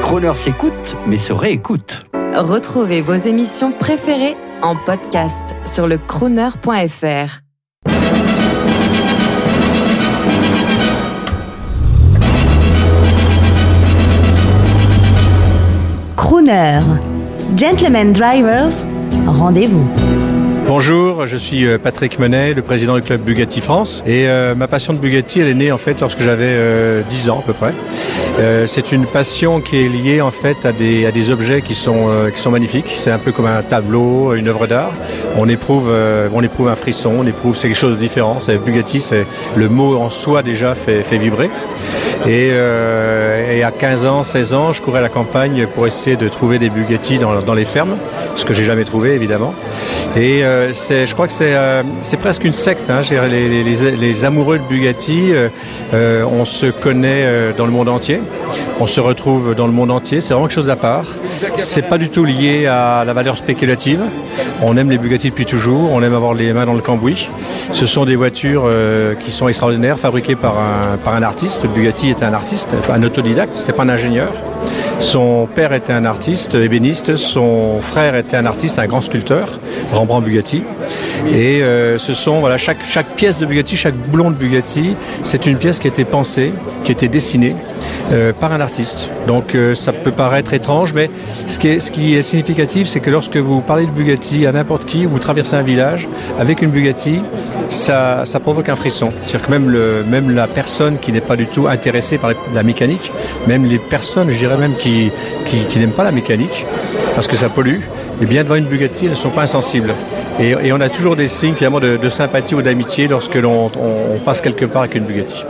Croner s'écoute, mais se réécoute. Retrouvez vos émissions préférées en podcast sur le crooner.fr. Crooner. Gentlemen Drivers, rendez-vous. Bonjour, je suis euh, Patrick Menet, le président du club Bugatti France. Et euh, ma passion de Bugatti, elle est née en fait lorsque j'avais euh, 10 ans à peu près. Euh, c'est une passion qui est liée en fait à des, à des objets qui sont, euh, qui sont magnifiques. C'est un peu comme un tableau, une œuvre d'art. On éprouve, euh, on éprouve un frisson, on éprouve c'est quelque chose de différent. Bugatti, c'est le mot en soi déjà fait, fait vibrer. Et, et à 15 ans, 16 ans, je courais à la campagne pour essayer de trouver des Bugatti dans, les fermes, ce que j'ai jamais trouvé évidemment. Et euh, je crois que c'est, euh, presque une secte. Hein. Les, amoureux de Bugatti, euh, on se connaît dans le monde entier. On se retrouve dans le monde entier. C'est vraiment quelque chose à part. C'est pas du tout lié à la valeur spéculative. On aime les Bugatti depuis toujours. On aime avoir les mains dans le cambouis. Ce sont des voitures euh, qui sont extraordinaires, fabriquées par un, artiste. Bugatti était un artiste, un autodidacte. C'était pas un ingénieur. Son père était un artiste ébéniste, son frère était un artiste, un grand sculpteur, Rembrandt Bugatti. Et euh, ce sont voilà chaque chaque pièce de Bugatti, chaque boulon de Bugatti, c'est une pièce qui a été pensée, qui a été dessinée euh, par un artiste. Donc euh, ça peut paraître étrange, mais ce qui est, significatif, c'est que lorsque vous parlez de Bugatti à n'importe qui, vous traversez un village avec une Bugatti, ça, provoque un frisson. C'est-à-dire que même, la personne qui n'est pas du tout intéressée par la mécanique, même les personnes, je dirais même, qui, n'aiment pas la mécanique, parce que ça pollue, et bien devant une Bugatti, elles ne sont pas insensibles. Et, on a toujours des signes finalement de, de sympathie ou d'amitié lorsque l'on on, on passe quelque part avec une Bugatti.